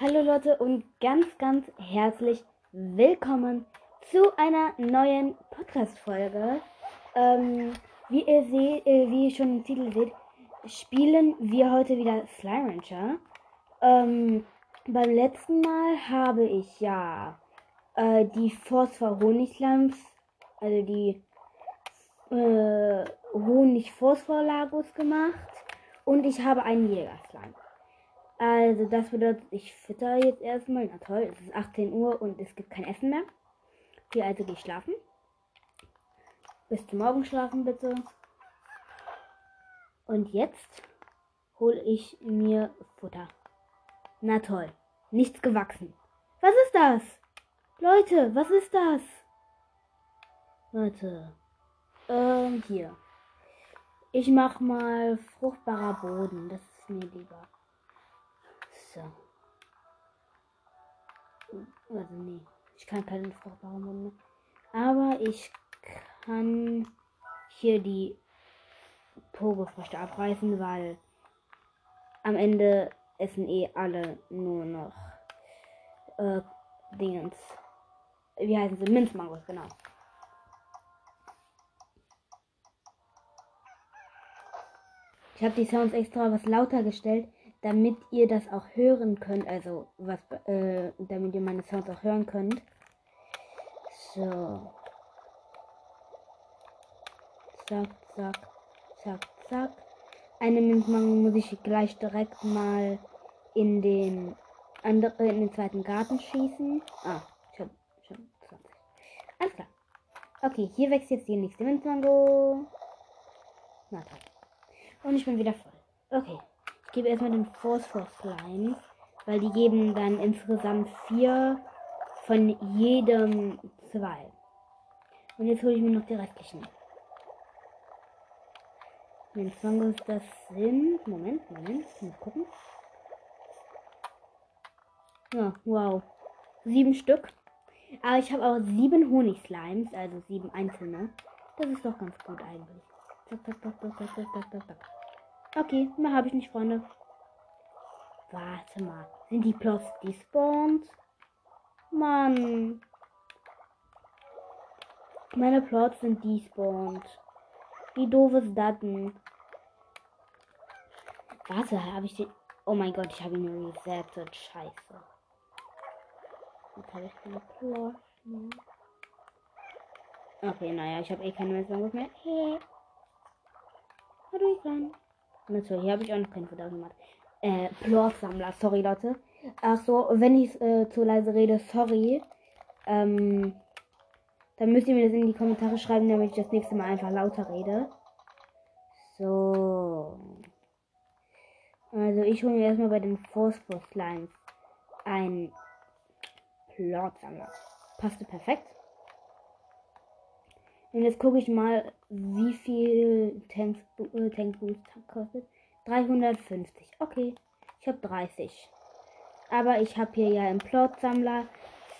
Hallo Leute und ganz, ganz herzlich willkommen zu einer neuen Podcast-Folge. Ähm, wie ihr seht, äh, wie ihr schon im Titel seht, spielen wir heute wieder Slime Rancher. Ähm, beim letzten Mal habe ich ja äh, die Phosphor Honigslimes, also die äh, Honig-Phosphor-Lagos gemacht und ich habe einen Jägerslime. Also das bedeutet, ich fütter jetzt erstmal. Na toll, es ist 18 Uhr und es gibt kein Essen mehr. Hier also gehe ich schlafen. Bis zum Morgen schlafen bitte. Und jetzt hole ich mir Futter. Na toll, nichts gewachsen. Was ist das? Leute, was ist das? Leute, ähm, hier. Ich mach mal fruchtbarer Boden. Das ist mir lieber. So. Also nee, ich kann keine fruchtbaren Boden mehr. Aber ich kann hier die Pogofrüchte abreißen, weil am Ende essen eh alle nur noch äh, Dingens. Wie heißen sie? Minzmangos, genau. Ich habe die Sounds extra was lauter gestellt, damit ihr das auch hören könnt. Also was, äh, damit ihr meine Sounds auch hören könnt. So. Zack, zack, zack, zack. Eine Minzmango muss ich gleich direkt mal in den anderen, in den zweiten Garten schießen. Ah, schon, schon 20. Alles klar. Okay, hier wächst jetzt die nächste Minzmango. Na toll. Und ich bin wieder voll. Okay. Ich gebe erstmal den Phosphor Slime, weil die geben dann insgesamt vier von jedem zwei. Und jetzt hole ich mir noch die restlichen. Wenn Zwangos das sind. Moment, Moment, mal gucken. Ja, wow. Sieben Stück. Aber ich habe auch sieben Honigslimes, also sieben einzelne. Das ist doch ganz gut eigentlich. Zack, zack, zack, zack, zack, zack, zack, zack. Okay, mehr habe ich nicht, Freunde. Warte mal. Sind die Plots despawned? Mann. Meine Plots sind despawned. Wie doof ist das denn? Warte, habe ich den. Oh mein Gott, ich habe ihn resettet. Scheiße. Jetzt habe ich keine Plots mehr. Okay, naja, ich habe eh keine Messung mehr. Hey. Hallo, ich kann. Natürlich, hier habe ich auch noch kein Futter gemacht. Äh, Plorsammler, sorry Leute. Ach so, wenn ich äh, zu leise rede, sorry. Ähm, dann müsst ihr mir das in die Kommentare schreiben, damit ich das nächste Mal einfach lauter rede. So. Also ich hole mir erstmal bei den Phosphor Slimes ein Plotsammler. Passte perfekt. Und jetzt gucke ich mal, wie viel Tanks, äh, Tank Boost kostet. 350. Okay, ich habe 30. Aber ich habe hier ja im Plotsammler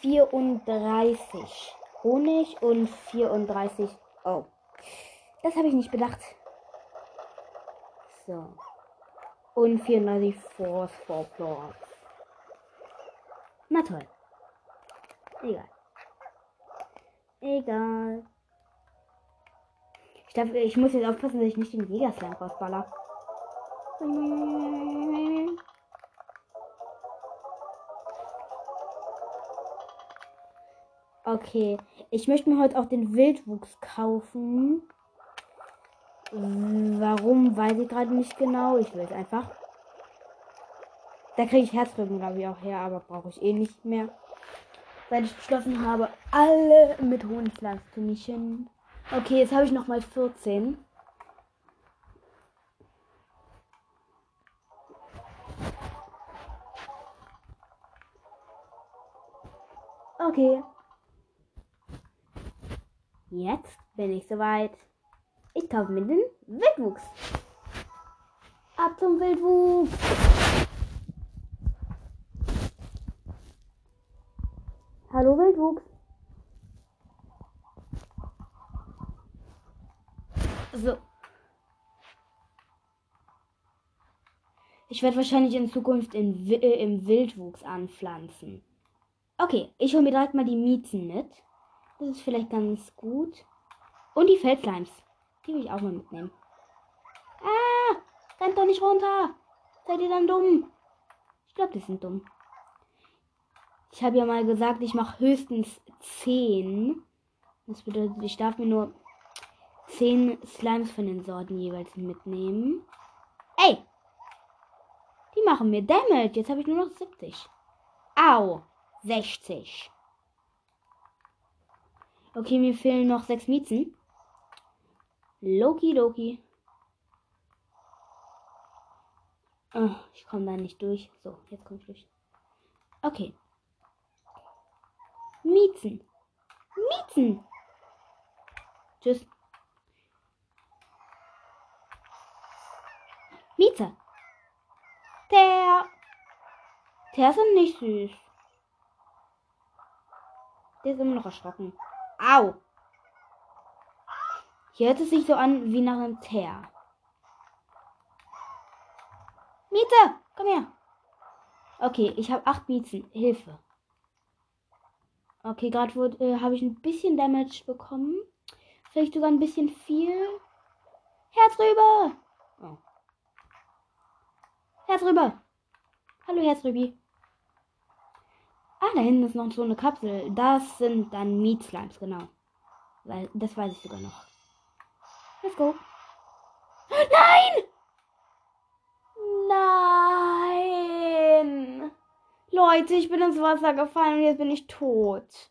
34 Honig und 34. Oh, das habe ich nicht bedacht. So. Und 34 Phosphor Plots. Na toll. Egal. Egal. Ich, darf, ich muss jetzt aufpassen, dass ich nicht den Jägerslime rausballer. Okay, ich möchte mir heute auch den Wildwuchs kaufen. Warum, weiß ich gerade nicht genau. Ich will es einfach. Da kriege ich Herzrücken, glaube ich, auch her, aber brauche ich eh nicht mehr. Weil ich beschlossen habe, alle mit Honiglas zu mischen. Okay, jetzt habe ich noch mal 14. Okay. Jetzt bin ich soweit. Ich kaufe mir den Wildwuchs. Ab zum Wildwuchs. Hallo Wildwuchs. So. Ich werde wahrscheinlich in Zukunft in, äh, im Wildwuchs anpflanzen. Okay, ich hole mir direkt mal die Miezen mit. Das ist vielleicht ganz gut. Und die Feldslimes. Die will ich auch mal mitnehmen. Ah! Rennt doch nicht runter! Seid ihr dann dumm? Ich glaube, die sind dumm. Ich habe ja mal gesagt, ich mache höchstens 10. Das bedeutet, ich darf mir nur 10 Slimes von den Sorten jeweils mitnehmen. Ey! Die machen mir Damage. Jetzt habe ich nur noch 70. Au! 60. Okay, mir fehlen noch 6 Miezen. Loki, Loki. Oh, ich komme da nicht durch. So, jetzt komme ich durch. Okay. Miezen. Miezen. Tschüss. Mieze. Der. Der ist nicht süß. Der ist immer noch erschrocken. Au. Hier hört es sich so an wie nach einem Teer. Mieze, komm her. Okay, ich habe acht Miezen. Hilfe. Okay, gerade äh, habe ich ein bisschen Damage bekommen. Vielleicht sogar ein bisschen viel. Herz rüber. Herz rüber. Hallo Herzrübi. Ah, da hinten ist noch so eine Kapsel. Das sind dann Meat Slimes, genau. Weil, das weiß ich sogar noch. Let's go. Nein! Nein! Leute, ich bin ins Wasser gefallen und jetzt bin ich tot.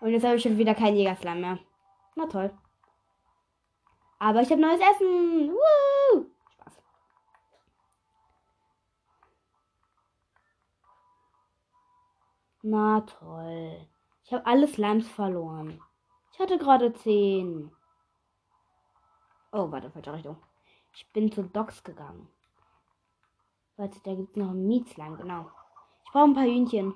Und jetzt habe ich schon wieder keinen Jägerslime mehr. Na toll. Aber ich habe neues Essen. Woo! Spaß. Na toll. Ich habe alle Slimes verloren. Ich hatte gerade 10. Oh, warte, falsche Richtung. Ich bin zu Docs gegangen. Warte, da gibt es noch einen Mietslime, genau. Ich brauche ein paar Hühnchen.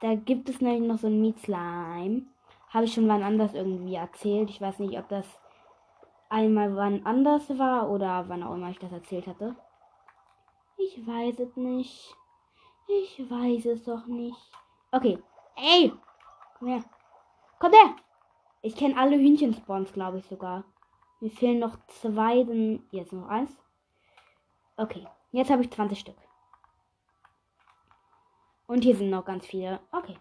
Da gibt es nämlich noch so einen Mietslime. Habe ich schon wann anders irgendwie erzählt. Ich weiß nicht, ob das einmal wann anders war oder wann auch immer ich das erzählt hatte. Ich weiß es nicht. Ich weiß es doch nicht. Okay. Ey! Komm her. Komm her! Ich kenne alle Hühnchenspawns, glaube ich sogar. Mir fehlen noch zwei, dann jetzt noch eins. Okay, jetzt habe ich 20 Stück. Und hier sind noch ganz viele. Okay.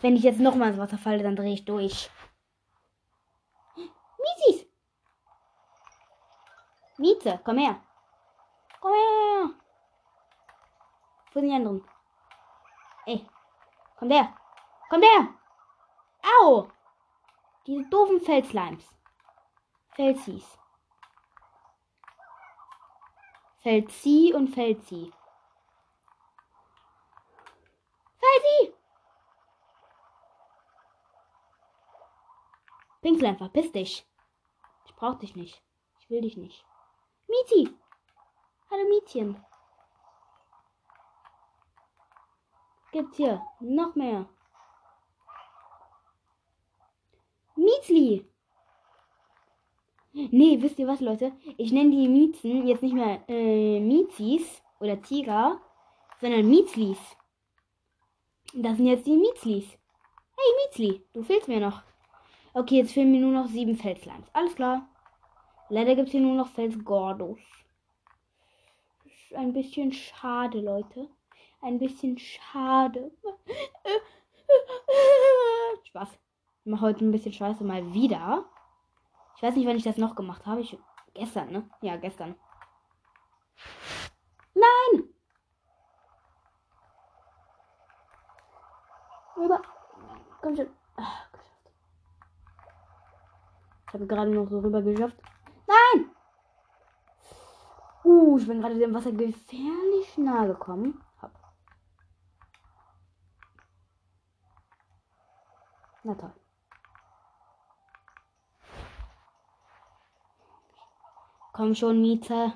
Wenn ich jetzt noch mal ins Wasser falle, dann drehe ich durch. Miesis! Mieze, komm her. Komm her. Wo sind die anderen? Ey, komm her. Komm her. Au. Diese doofen Felslimes. Felsis. Felsi und Felsi. Felsi! Pinkslime, verpiss dich. Ich brauch dich nicht. Ich will dich nicht. Miezi! Hallo Miezchen. Gibt's hier noch mehr? Miezli! Nee, wisst ihr was, Leute? Ich nenne die Miezen jetzt nicht mehr äh, Miezis oder Tiger, sondern Miezlis. Das sind jetzt die Miezlis. Hey Miezli, du fehlst mir noch. Okay, jetzt fehlen mir nur noch sieben Felslimes. Alles klar. Leider gibt es hier nur noch Felsgordos. Ist ein bisschen schade, Leute. Ein bisschen schade. Spaß. Ich mache heute ein bisschen Scheiße mal wieder. Ich weiß nicht, wann ich das noch gemacht habe. Ich, gestern, ne? Ja, gestern. Nein! Rüber. Komm schon. Geschafft. Ich habe gerade noch so rüber geschafft. Nein! Uh, ich bin gerade dem Wasser gefährlich nahe gekommen. Hopp. Na toll. Komm schon, Miete.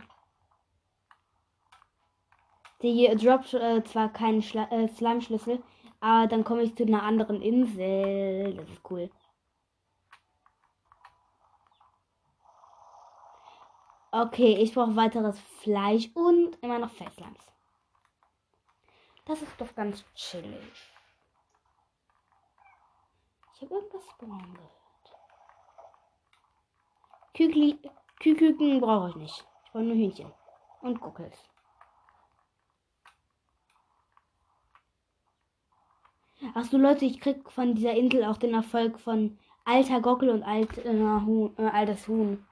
Die droppt äh, zwar keinen äh, Slime-Schlüssel, aber dann komme ich zu einer anderen Insel. Das ist cool. Okay, ich brauche weiteres Fleisch und immer noch Felslands. Das ist doch ganz chillig. Ich habe irgendwas spawnen gehört. Küküken brauche ich nicht. Ich brauche nur Hühnchen. Und Guckels. Achso, Leute, ich krieg von dieser Insel auch den Erfolg von alter Gockel und alt, äh, Huhn, äh, altes Huhn.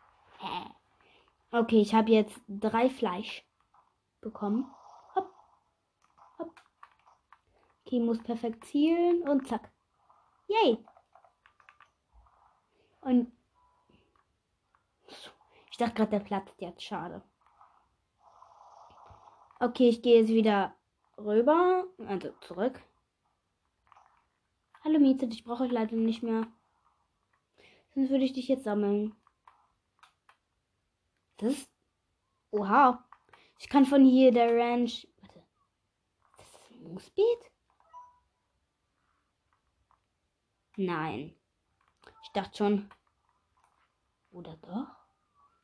Okay, ich habe jetzt drei Fleisch bekommen. Hopp. Hopp. Okay, muss perfekt zielen und zack. Yay. Und ich dachte gerade, der platzt jetzt. Schade. Okay, ich gehe jetzt wieder rüber. Also zurück. Hallo Miete, ich brauche euch leider nicht mehr. Sonst würde ich dich jetzt sammeln. Das ist. Oha. Ich kann von hier der Ranch. Warte. Das ist ein Moosbeet? Nein. Ich dachte schon. Oder doch?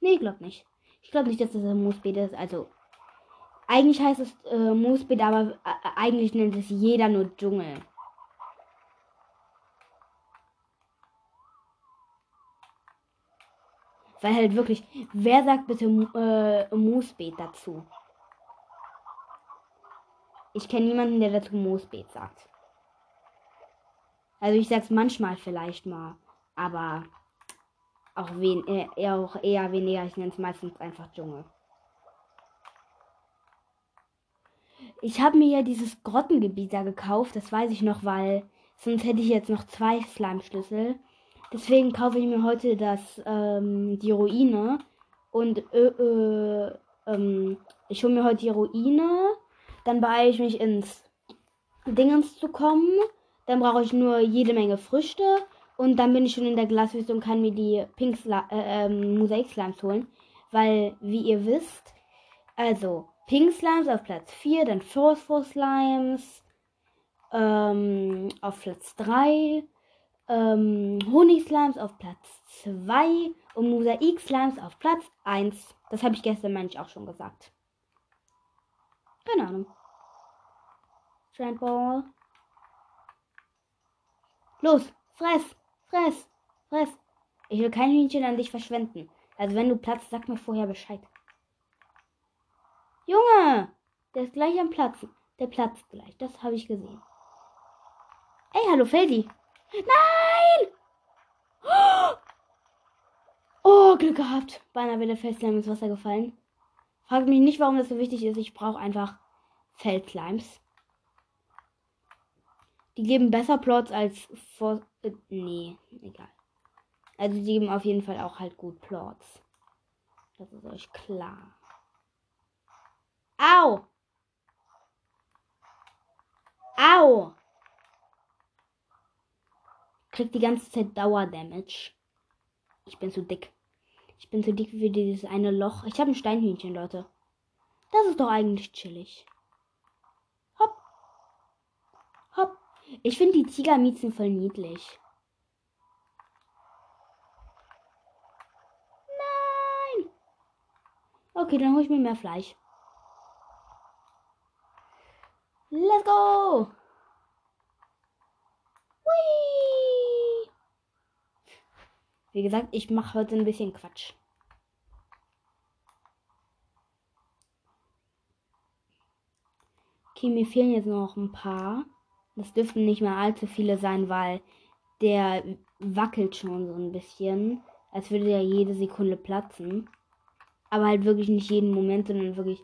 Nee, glaub nicht. Ich glaube nicht, dass das ein Moosbeet ist. Also. Eigentlich heißt es äh, Moosbeet, aber äh, eigentlich nennt es jeder nur Dschungel. Weil halt wirklich, wer sagt bitte äh, Moosbeet dazu? Ich kenne niemanden, der dazu Moosbeet sagt. Also ich sag's manchmal vielleicht mal, aber auch wen, äh, eher, auch eher weniger. Ich nenne es meistens einfach Dschungel. Ich habe mir ja dieses Grottengebiet da gekauft, das weiß ich noch, weil sonst hätte ich jetzt noch zwei Slime-Schlüssel. Deswegen kaufe ich mir heute das, ähm, die Ruine. Und äh, äh, ähm, ich hole mir heute die Ruine. Dann beeile ich mich ins Dingens zu kommen. Dann brauche ich nur jede Menge Früchte. Und dann bin ich schon in der Glaswüste und kann mir die Pink Sli äh, ähm, Mosaik Slimes holen. Weil, wie ihr wisst, also Pink Slimes auf Platz 4, dann Phosphor Slimes ähm, auf Platz 3, ähm, Honig-Slimes auf Platz 2 und Mosaik-Slimes auf Platz 1. Das habe ich gestern manch auch schon gesagt. Keine Ahnung. Strandball. Los, fress, fress, fress. Ich will kein Hühnchen an dich verschwenden. Also wenn du platzt, sag mir vorher Bescheid. Junge, der ist gleich am Platzen. Der platzt gleich. Das habe ich gesehen. Ey, hallo Feldi. Nein! Oh, Glück gehabt. Beinahe wäre der Felslime ins Wasser gefallen. Fragt mich nicht, warum das so wichtig ist. Ich brauche einfach Feldslimes. Die geben besser Plots als vor. Äh, nee, egal. Also die geben auf jeden Fall auch halt gut Plots. Das ist euch klar. Au! Au! kriegt die ganze Zeit Dauerdamage. Ich bin zu dick. Ich bin zu dick für dieses eine Loch. Ich habe ein Steinhühnchen, Leute. Das ist doch eigentlich chillig. Hopp. Hopp. Ich finde die Tigermiezen voll niedlich. Nein. Okay, dann hole ich mir mehr Fleisch. Let's go. Wie gesagt, ich mache heute ein bisschen Quatsch. Okay, mir fehlen jetzt noch ein paar. Das dürften nicht mehr allzu viele sein, weil der wackelt schon so ein bisschen. Als würde er jede Sekunde platzen. Aber halt wirklich nicht jeden Moment, sondern wirklich.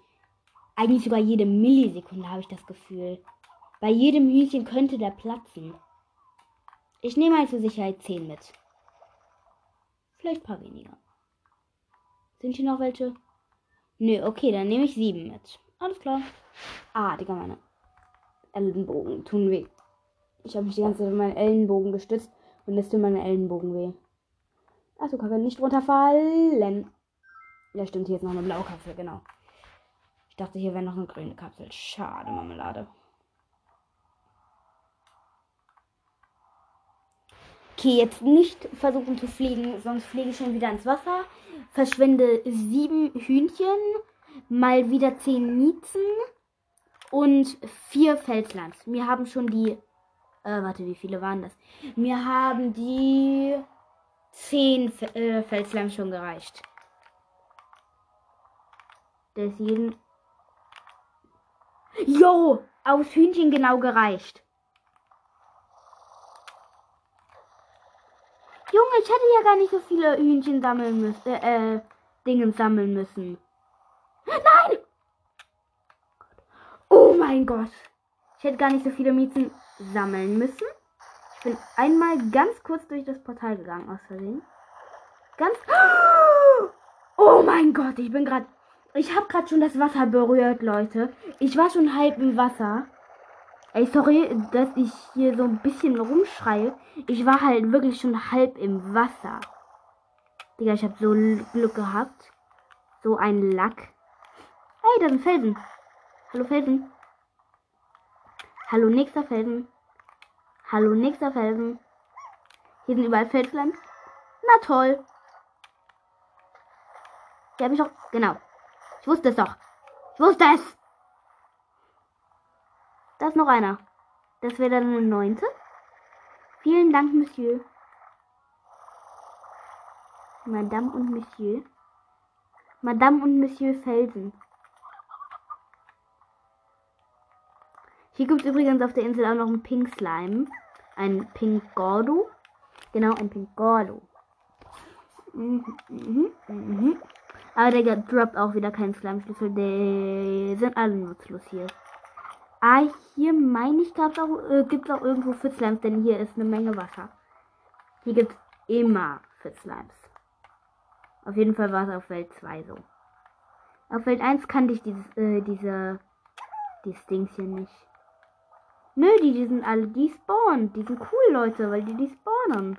Eigentlich sogar jede Millisekunde habe ich das Gefühl. Bei jedem Hühnchen könnte der platzen. Ich nehme halt zur Sicherheit 10 mit. Vielleicht ein paar weniger. Sind hier noch welche? Nö, okay, dann nehme ich 7 mit. Alles klar. Ah, Digga, meine Ellenbogen tun weh. Ich habe mich die ganze Zeit auf meinen Ellenbogen gestützt und jetzt tun meine Ellenbogen weh. Achso, kann nicht runterfallen. Ja, stimmt, hier ist noch eine blaue Kapsel, genau. Ich dachte, hier wäre noch eine grüne Kapsel. Schade, Marmelade. Okay, jetzt nicht versuchen zu fliegen, sonst fliege ich schon wieder ins Wasser. Verschwende sieben Hühnchen, mal wieder zehn Miezen und vier Felslands. Wir haben schon die. Äh, warte, wie viele waren das? Mir haben die zehn F äh, Felslands schon gereicht. Deswegen. Jo! Aus Hühnchen genau gereicht. Junge, ich hätte ja gar nicht so viele Hühnchen sammeln müssen. Äh, äh, Dingen sammeln müssen. Nein! Oh mein Gott. Ich hätte gar nicht so viele Miezen sammeln müssen. Ich bin einmal ganz kurz durch das Portal gegangen, aus Versehen. Ganz. Oh mein Gott, ich bin gerade. Ich habe gerade schon das Wasser berührt, Leute. Ich war schon halb im Wasser. Ey, sorry, dass ich hier so ein bisschen rumschreie. Ich war halt wirklich schon halb im Wasser. Digga, ich habe so Glück gehabt. So ein Lack. Hey, da sind Felsen. Hallo Felsen. Hallo nächster Felsen. Hallo nächster Felsen. Hier sind überall Felsland. Na toll. Hier habe ich doch. Genau. Ich wusste es doch. Ich wusste es. Da ist noch einer. Das wäre dann eine neunte. Vielen Dank, Monsieur. Madame und Monsieur. Madame und Monsieur Felsen. Hier gibt es übrigens auf der Insel auch noch einen Pink Slime. Ein Pink Gordo. Genau, ein Pink Gordo. Mhm, mhm, mhm. Aber der droppt auch wieder keinen Slime-Schlüssel. Die sind alle nutzlos hier. Ah, hier meine ich, gab's auch, äh, auch irgendwo Fitzlimes, denn hier ist eine Menge Wasser. Hier gibt es immer Fitzlimes. Auf jeden Fall war es auf Welt 2 so. Auf Welt 1 kannte ich dieses, äh, diese, dieses Dings hier nicht. Nö, die, die sind alle, die spawnen. Die sind cool, Leute, weil die die spawnen.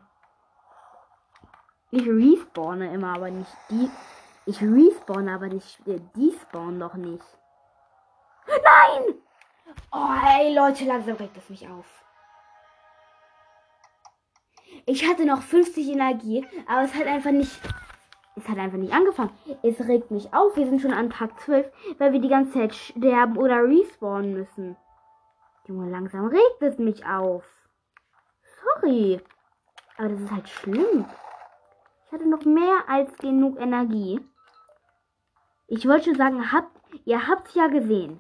Ich respawne immer, aber nicht die. Ich respawne, aber nicht, die spawnen doch nicht. Nein! Oh, ey, Leute, langsam regt es mich auf. Ich hatte noch 50 Energie, aber es hat einfach nicht. Es hat einfach nicht angefangen. Es regt mich auf. Wir sind schon an Tag 12, weil wir die ganze Zeit sterben oder respawnen müssen. Junge, langsam regt es mich auf. Sorry. Aber das ist halt schlimm. Ich hatte noch mehr als genug Energie. Ich wollte schon sagen, habt, ihr habt es ja gesehen.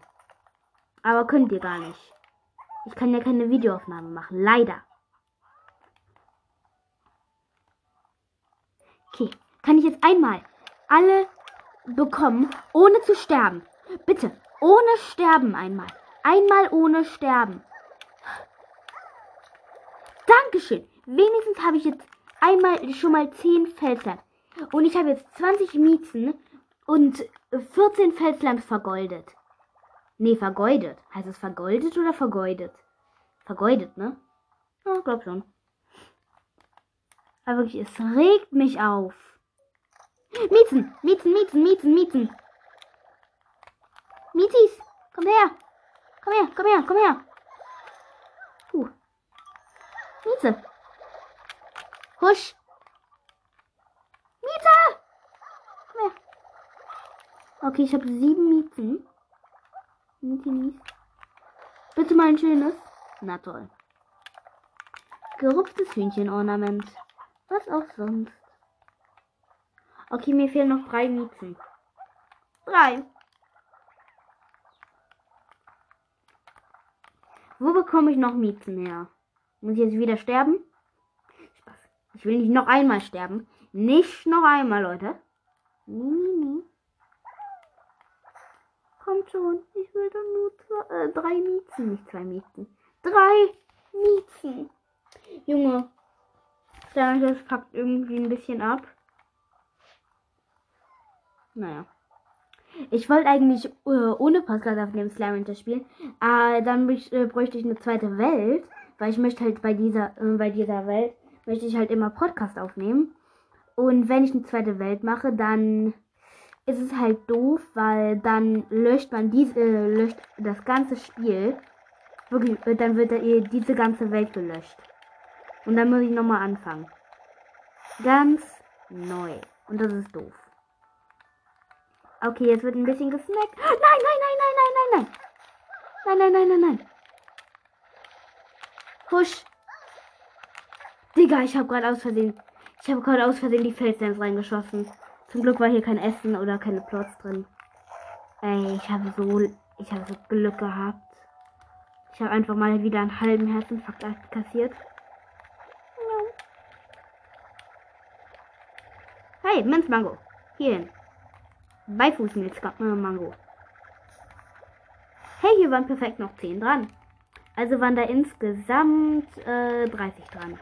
Aber könnt ihr gar nicht. Ich kann ja keine Videoaufnahme machen. Leider. Okay. Kann ich jetzt einmal alle bekommen, ohne zu sterben? Bitte. Ohne Sterben einmal. Einmal ohne Sterben. Dankeschön. Wenigstens habe ich jetzt einmal schon mal 10 Felslamps. Und ich habe jetzt 20 Miezen und 14 Felslamps vergoldet. Nee, vergeudet. Heißt es vergoldet oder vergeudet? Vergeudet, ne? Ja, glaub schon. Aber wirklich, es regt mich auf. Miezen, Miezen, Miezen, Miezen, Miezen. Mietis, komm her. Komm her, komm her, komm her. Uh. Mieze. Husch. Mieze. Komm her. Okay, ich habe sieben Miezen. Mietenis. Bitte mal ein schönes. Na toll. Gerupftes Hühnchenornament. Was auch sonst. Okay, mir fehlen noch drei Miezen. Drei. Wo bekomme ich noch Miezen her? Muss ich jetzt wieder sterben? Spaß. Ich will nicht noch einmal sterben. Nicht noch einmal, Leute. Nee, nee, nee. Kommt schon. Ich will dann nur zwei, äh, drei Miezen. Nicht zwei Miezen. Drei Miezen. Junge. Das packt irgendwie ein bisschen ab. Naja. Ich wollte eigentlich äh, ohne Podcast auf dem Slam spielen, aber dann äh, bräuchte ich eine zweite Welt, weil ich möchte halt bei dieser, äh, bei dieser Welt, möchte ich halt immer Podcast aufnehmen. Und wenn ich eine zweite Welt mache, dann ist es halt doof, weil dann löscht man diese, äh, löscht das ganze Spiel. Wirklich, äh, dann wird da diese ganze Welt gelöscht. Und dann muss ich nochmal anfangen. Ganz neu. Und das ist doof. Okay, jetzt wird ein bisschen gesnackt. Nein, nein, nein, nein, nein, nein, nein. Nein, nein, nein, nein, nein. Husch. Digga, ich habe gerade aus Versehen. Ich habe gerade aus Versehen die Felsdams reingeschossen. Zum Glück war hier kein Essen oder keine Plots drin. Ey, ich habe so. Ich habe so Glück gehabt. Ich habe einfach mal wieder einen halben Herzinfarkt kassiert. Hey, Minzmango. Hierhin. Beifußmilzmango. Hey, hier waren perfekt noch 10 dran. Also waren da insgesamt äh, 30 dran.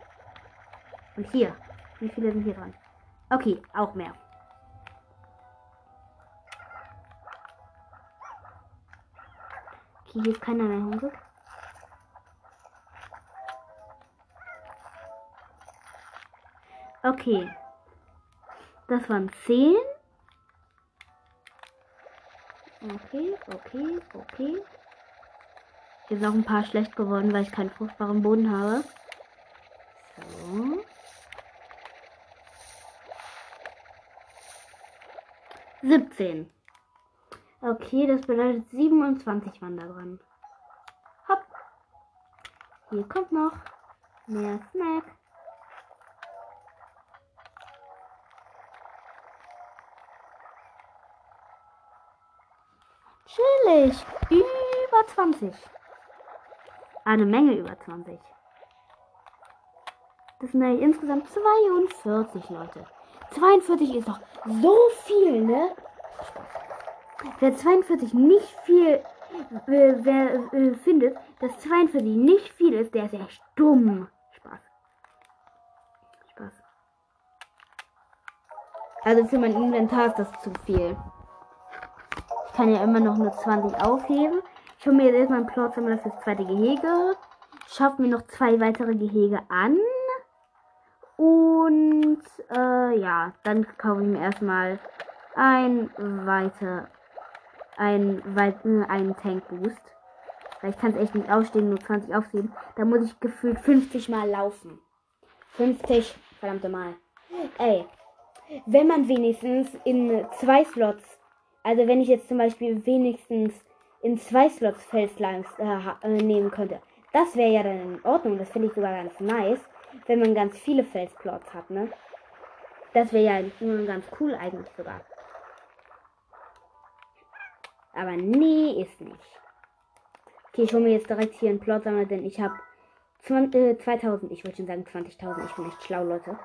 Und hier. Wie viele sind hier dran? Okay, auch mehr. Okay, hier ist keiner mehr hungrig. Okay. Das waren 10. Okay, okay, okay. Hier sind auch ein paar schlecht geworden, weil ich keinen fruchtbaren Boden habe. So. Siebzehn. Okay, das bedeutet 27 waren da dran. Hopp. Hier kommt noch mehr Snack. Chillig. Über 20. Eine Menge über 20. Das sind ja insgesamt 42 Leute. 42 ist doch so viel, ne? Wer 42 nicht viel äh, wer äh, findet, dass 42 nicht viel ist, der ist echt dumm. Spaß. Spaß. Also für mein Inventar ist das zu viel. Ich kann ja immer noch nur 20 aufheben. Ich hole mir jetzt erstmal einen Plotsammler fürs zweite Gehege. Schaffe mir noch zwei weitere Gehege an. Und äh, ja, dann kaufe ich mir erstmal ein weiter ein, äh, einen Tank Boost. Weil ich kann es echt nicht ausstehen, nur 20 aufheben. Da muss ich gefühlt 50 Mal laufen. 50, verdammte Mal. Ey, wenn man wenigstens in zwei Slots, also wenn ich jetzt zum Beispiel wenigstens in zwei Slots Felslangs äh, äh, nehmen könnte, das wäre ja dann in Ordnung. Das finde ich sogar ganz nice, wenn man ganz viele Felsplots hat, ne? Das wäre ja ganz cool eigentlich sogar. Aber nee, ist nicht. Okay, ich hole mir jetzt direkt hier einen Plot Plotsammler, denn ich habe äh, 2000, ich wollte schon sagen 20.000. Ich bin echt schlau, Leute.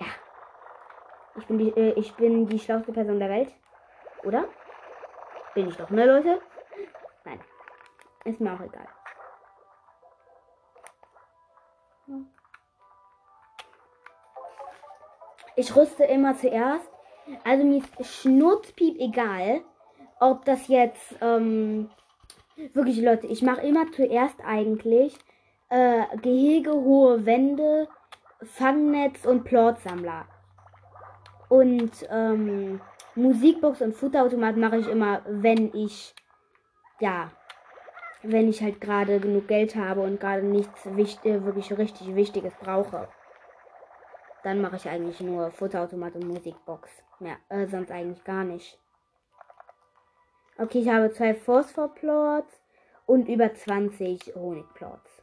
Ja. Ich bin die, äh, ich bin die schlauste Person der Welt. Oder? Bin ich doch, ne, Leute? Ist mir auch egal. Ich rüste immer zuerst. Also mir ist Schnurzpiep egal ob das jetzt ähm, wirklich Leute, ich mache immer zuerst eigentlich äh, Gehege, hohe Wände, Fangnetz und Plotsammler. Und ähm, Musikbox und Futterautomat mache ich immer, wenn ich ja, wenn ich halt gerade genug Geld habe und gerade nichts wichtig, äh, wirklich richtig Wichtiges brauche. Dann mache ich eigentlich nur Futterautomat und Musikbox. Ja, äh, sonst eigentlich gar nicht. Okay, ich habe zwei Phosphorplots und über 20 Honigplots.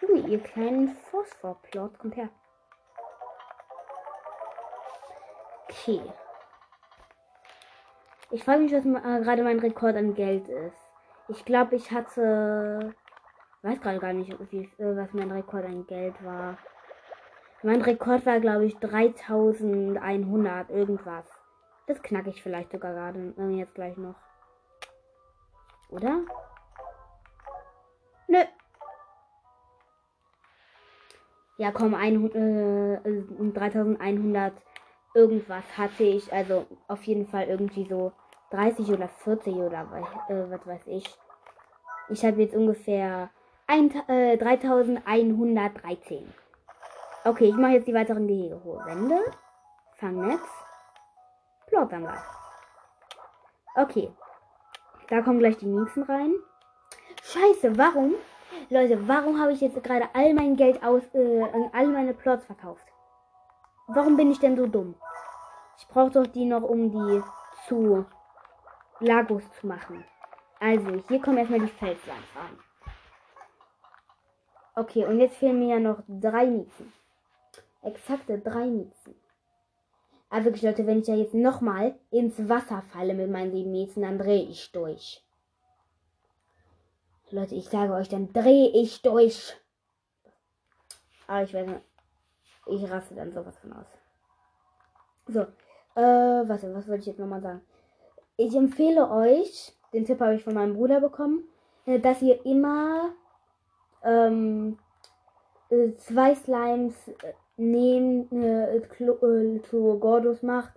Junge, ihr kleinen Phosphorplot, kommt her. Okay. Ich frage mich, was äh, gerade mein Rekord an Geld ist. Ich glaube, ich hatte. weiß gerade gar nicht, wie, äh, was mein Rekord an Geld war. Mein Rekord war, glaube ich, 3100 irgendwas. Das knacke ich vielleicht sogar gerade äh, jetzt gleich noch. Oder? Nö. Ja, komm, 100, äh, 3100 irgendwas hatte ich. Also auf jeden Fall irgendwie so 30 oder 40 oder äh, was weiß ich. Ich habe jetzt ungefähr ein, äh, 3113. Okay, ich mache jetzt die weiteren Gehege. Hohe Wände. Fangnetz. Plotsammler. Okay. Da kommen gleich die nächsten rein. Scheiße, warum Leute, warum habe ich jetzt gerade all mein Geld aus, äh, all meine Plots verkauft? Warum bin ich denn so dumm? Ich brauche doch die noch, um die zu Lagos zu machen. Also, hier kommen erstmal die Felslands an. Okay, und jetzt fehlen mir ja noch drei Mieten. Exakte drei Mieten. Aber wirklich, Leute, wenn ich ja jetzt nochmal ins Wasser falle mit meinen sieben Mieten, dann drehe ich durch. Leute, ich sage euch, dann drehe ich durch. Aber ich werde. Ich raste dann sowas von aus. So. Äh, warte, was wollte ich jetzt nochmal sagen? Ich empfehle euch, den Tipp habe ich von meinem Bruder bekommen, äh, dass ihr immer ähm, äh, zwei Slimes äh, neben äh, zu Gordos macht,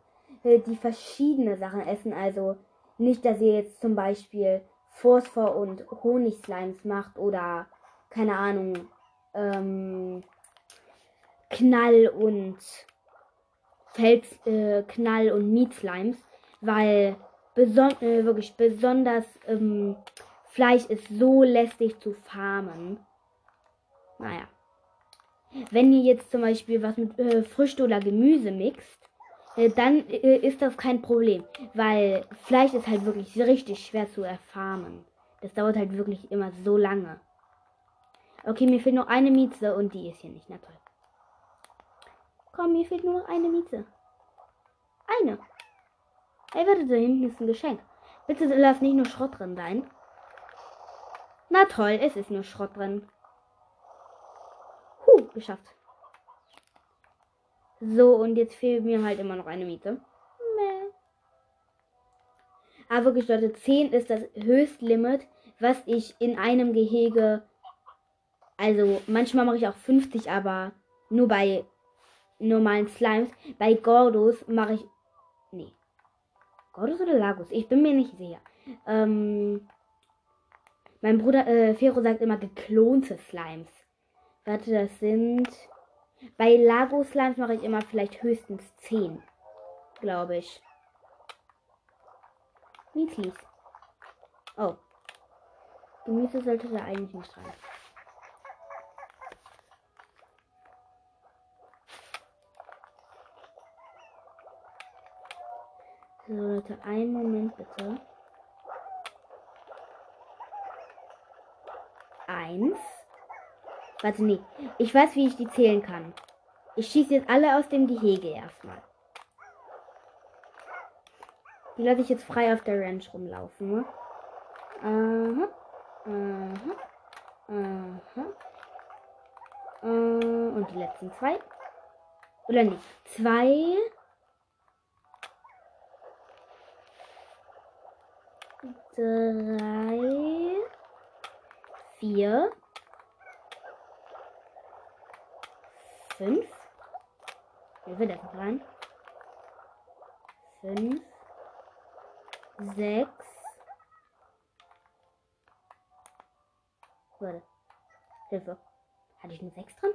die verschiedene Sachen essen. Also nicht, dass ihr jetzt zum Beispiel Phosphor und Honig-Slimes macht oder keine Ahnung, ähm, Knall und Fels, äh, Knall und Meat-Slimes, weil beson äh, wirklich besonders ähm, Fleisch ist so lästig zu farmen. Naja. Wenn ihr jetzt zum Beispiel was mit äh, Früchte oder Gemüse mixt, äh, dann äh, ist das kein Problem. Weil Fleisch ist halt wirklich richtig schwer zu erfarmen. Das dauert halt wirklich immer so lange. Okay, mir fehlt noch eine Mieze und die ist hier nicht. Na toll. Komm, mir fehlt nur noch eine Mieze. Eine. Ey, warte, da hinten ist ein Geschenk. Bitte lass nicht nur Schrott drin sein. Na toll, es ist nur Schrott drin. Huh, geschafft. So, und jetzt fehlt mir halt immer noch eine Miete. Mäh. Aber wirklich, Leute, 10 ist das Höchstlimit, was ich in einem Gehege. Also, manchmal mache ich auch 50, aber nur bei normalen Slimes. Bei Gordos mache ich. Nee. Gordos oder Lagos? Ich bin mir nicht sicher. Ähm. Mein Bruder äh, Fero sagt immer geklonte Slimes. Warte, das sind. Bei Lago Slimes mache ich immer vielleicht höchstens 10. Glaube ich. Mietlis. Oh. Gemüse sollte da eigentlich nicht rein. So, Leute, einen Moment bitte. Eins. Warte, nee. Ich weiß, wie ich die zählen kann. Ich schieße jetzt alle aus dem Gehege erstmal. Die lasse ich jetzt frei auf der Ranch rumlaufen. Ne? Aha. Aha. Aha. Äh, und die letzten zwei. Oder nicht? Zwei. Drei. Vier. Fünf. Wie wird das rein? Fünf. Sechs. Warte. Hilfe. Hatte ich nur sechs drin?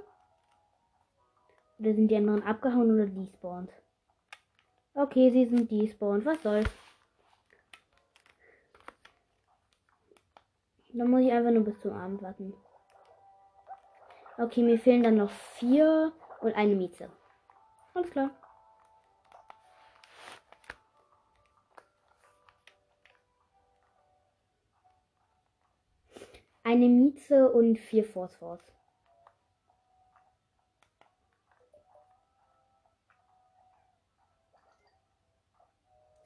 Oder sind die anderen abgehauen oder despawned? Okay, sie sind despawned. Was soll's? Dann muss ich einfach nur bis zum Abend warten. Okay, mir fehlen dann noch vier und eine Miete. Alles klar. Eine Mieze und vier Phosphors.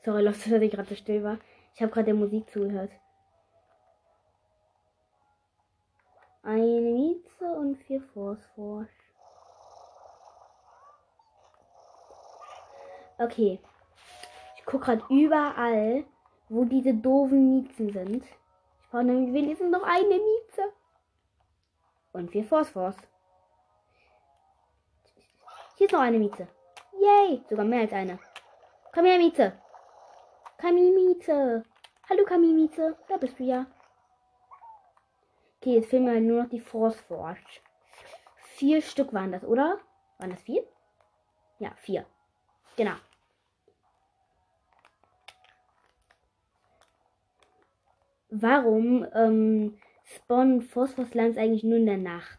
Sorry, Leute, dass ich gerade so still war. Ich habe gerade der Musik zugehört. Eine Mieze und vier Phosphor. Okay. Ich gucke gerade überall, wo diese doofen Miezen sind. Ich brauche nämlich wenigstens noch eine Mieze. Und vier Phosphors. Hier ist noch eine Mieze. Yay! Sogar mehr als eine. Komm her, Mieze. Kami-Mieze. Hallo, Kami-Mieze. Da bist du ja. Okay, jetzt fehlen mir halt nur noch die Force Forge. Vier Stück waren das, oder? Waren das vier? Ja, vier. Genau. Warum ähm, spawnen Phosphor-Slimes eigentlich nur in der Nacht?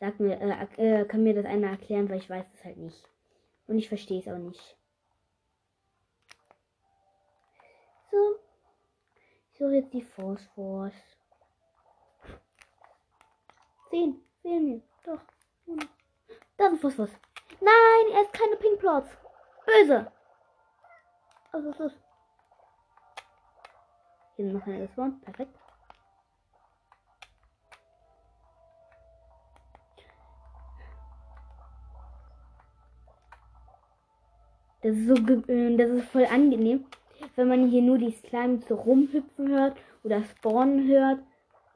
Sag mir, äh, äh, kann mir das einer erklären, weil ich weiß es halt nicht. Und ich verstehe es auch nicht. So. Ich suche jetzt die Phosphors. Zehn. Fehlen mir. Doch. Da ist ein Phosphor. Nein, er ist keine Pink Plots. Böse. Was ist das? Hier noch eine gespawnt. Perfekt. Das ist so, äh, das ist voll angenehm, wenn man hier nur die Slimes so rumhüpfen hört oder spawnen hört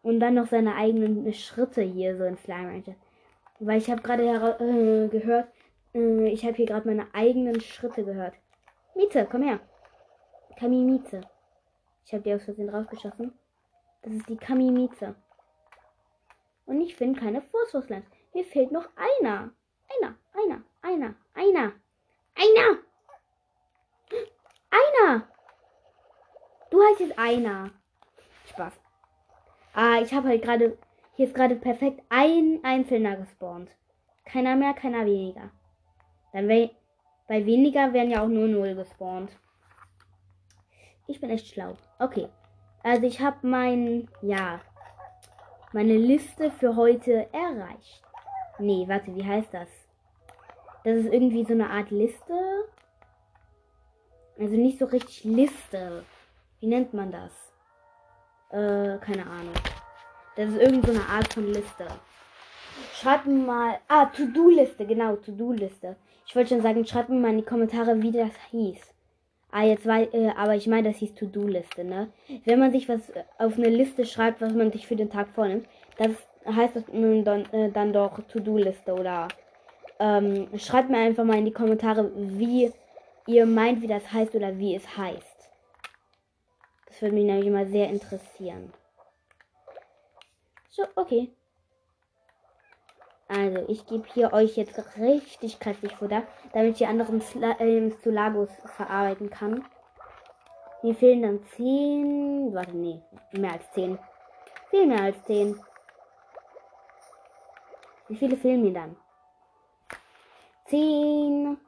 und dann noch seine eigenen Schritte hier so in Slime Rancher. Weil ich habe gerade äh, gehört, äh, ich habe hier gerade meine eigenen Schritte gehört. Mieze, komm her. Kami Mieze. Ich habe die aus Versehen rausgeschossen. Das ist die Kami Mieze. Und ich finde keine Phosphorslines. Mir fehlt noch einer. Einer, einer, einer, einer. Einer! Einer! Du heißt jetzt einer. Ah, ich habe halt gerade. Hier ist gerade perfekt ein einzelner gespawnt. Keiner mehr, keiner weniger. Dann wäre. Bei weniger werden ja auch nur null gespawnt. Ich bin echt schlau. Okay. Also ich habe mein. Ja. Meine Liste für heute erreicht. Nee, warte, wie heißt das? Das ist irgendwie so eine Art Liste. Also nicht so richtig Liste. Wie nennt man das? Äh, keine Ahnung. Das ist irgendeine so Art von Liste. Schreibt mir mal. Ah, To-Do-Liste, genau, To-Do-Liste. Ich wollte schon sagen, schreibt mir mal in die Kommentare, wie das hieß. Ah, jetzt war, äh, aber ich meine, das hieß To-Do-Liste, ne? Wenn man sich was auf eine Liste schreibt, was man sich für den Tag vornimmt, das heißt das dann, äh, dann doch To-Do-Liste oder ähm, schreibt mir einfach mal in die Kommentare, wie ihr meint, wie das heißt oder wie es heißt. Das würde mich nämlich immer sehr interessieren. So, okay. Also, ich gebe hier euch jetzt richtig kräftig Futter, damit ich die anderen Sla äh, verarbeiten kann. Mir fehlen dann 10. Warte, nee, mehr als 10. Viel mehr als 10. Wie viele fehlen mir dann? 10,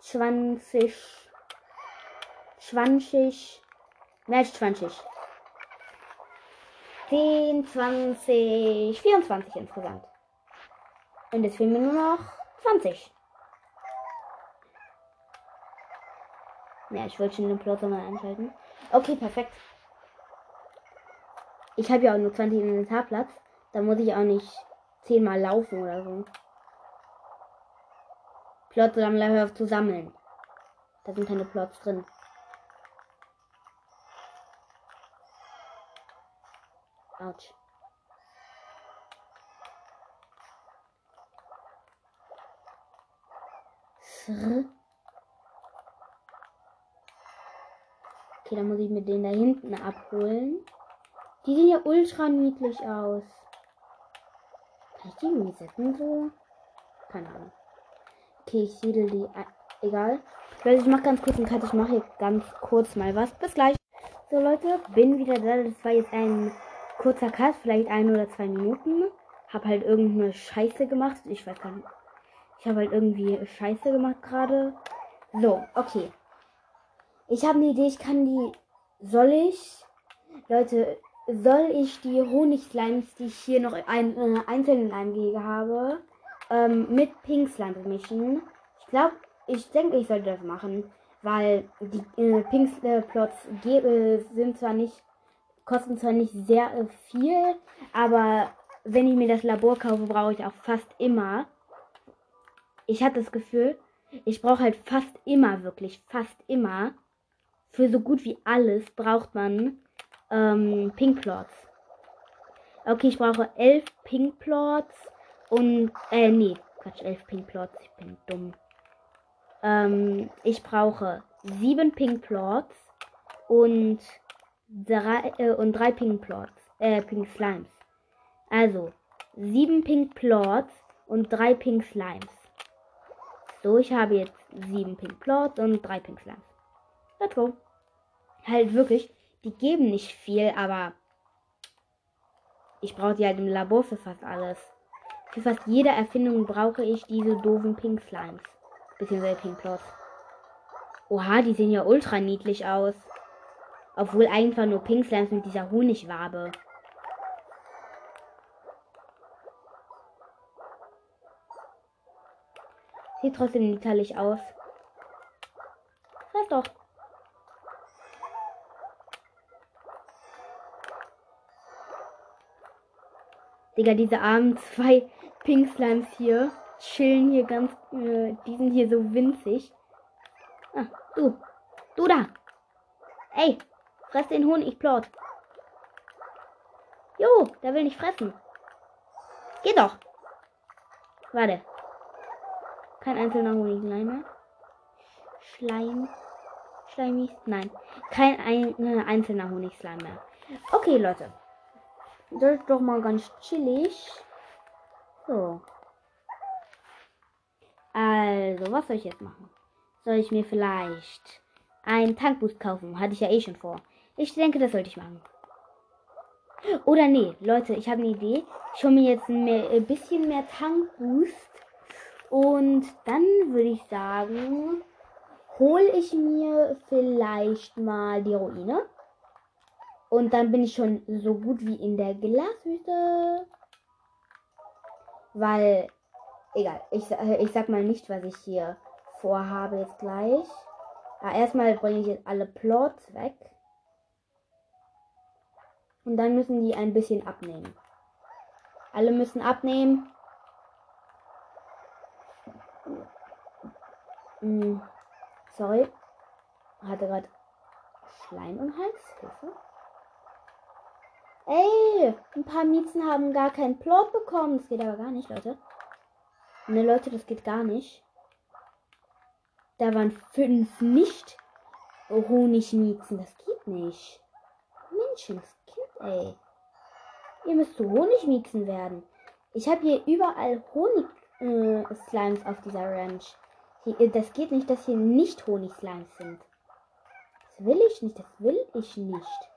20, 20, als 20. 10, 20, 24 insgesamt. Und jetzt fehlen mir nur noch 20. Ja, ich wollte schon den Plotter mal einschalten. Okay, perfekt. Ich habe ja auch nur 20 Inventarplatz. Da muss ich auch nicht 10 mal laufen oder so. Plotsammler, hör auf zu sammeln. Da sind keine Plots drin. Autsch. Okay, dann muss ich mir den da hinten abholen. Die sehen ja ultra niedlich aus. Kann ich die resetten so? Keine Ahnung. Okay, ich siedel die. Egal. Leute, ich mach ganz kurz einen Cut. Ich mache hier ganz kurz mal was. Bis gleich. So, Leute, bin wieder da. Das war jetzt ein kurzer Cut. Vielleicht ein oder zwei Minuten. Hab halt irgendeine Scheiße gemacht. Ich weiß gar nicht. Ich habe halt irgendwie Scheiße gemacht gerade. So, okay. Ich habe eine Idee. Ich kann die. Soll ich. Leute, soll ich die Honigslimes, die ich hier noch ein, äh, einzeln in einem Gehege habe, ähm, mit Pink Slime bemischen. Ich glaube, ich denke, ich sollte das machen, weil die äh, Pink äh, Plots äh, sind zwar nicht, kosten zwar nicht sehr äh, viel, aber wenn ich mir das Labor kaufe, brauche ich auch fast immer. Ich hatte das Gefühl, ich brauche halt fast immer, wirklich fast immer, für so gut wie alles braucht man ähm, Pink Plots. Okay, ich brauche elf Pink Plots und, äh, nee, Quatsch, elf Pink Plots. Ich bin dumm. Ähm, ich brauche sieben Pink Plots und drei, äh, und drei Pink Plots, äh, Pink Slimes. Also, sieben Pink Plots und drei Pink Slimes. So, ich habe jetzt sieben Pink Plots und drei Pink Slimes. Let's go. Halt wirklich, die geben nicht viel, aber Ich brauche die halt im Labor für fast alles. Für fast jede Erfindung brauche ich diese doofen Pink Slimes. Beziehungsweise Pink Plots. Oha, die sehen ja ultra niedlich aus. Obwohl einfach nur Pink Slimes mit dieser Honigwabe. Sieht trotzdem niedlich aus. Das doch. Digga, diese armen zwei Pink Slimes hier chillen hier ganz. Äh, die sind hier so winzig. Ah, du. Du da. Ey, fress den Honig, Plot. Jo, der will nicht fressen. Geh doch. Warte. Kein einzelner Honiglein mehr. Schleim. Schleimis? Nein. Kein ein, äh, einzelner Honigslime mehr. Okay, Leute. Das ist doch mal ganz chillig. So. Also, was soll ich jetzt machen? Soll ich mir vielleicht einen Tankboost kaufen? Hatte ich ja eh schon vor. Ich denke, das sollte ich machen. Oder nee, Leute, ich habe eine Idee. Ich hole mir jetzt ein bisschen mehr Tankboost. Und dann würde ich sagen, hole ich mir vielleicht mal die Ruine. Und dann bin ich schon so gut wie in der Glashütte. Weil, egal, ich, ich sag mal nicht, was ich hier vorhabe jetzt gleich. Aber erstmal bringe ich jetzt alle Plots weg. Und dann müssen die ein bisschen abnehmen. Alle müssen abnehmen. Hm. Sorry. Hatte gerade Schleim und Hals. Hilfe. Ey, ein paar Miezen haben gar keinen Plot bekommen. Das geht aber gar nicht, Leute. Ne, Leute, das geht gar nicht. Da waren fünf nicht Honigmiezen. Das geht nicht. Menschenskind, ey. Ihr müsst zu Honigmiezen werden. Ich habe hier überall Honig-Slimes äh, auf dieser Ranch. Hier, das geht nicht, dass hier nicht Honigslimes sind. Das will ich nicht, das will ich nicht.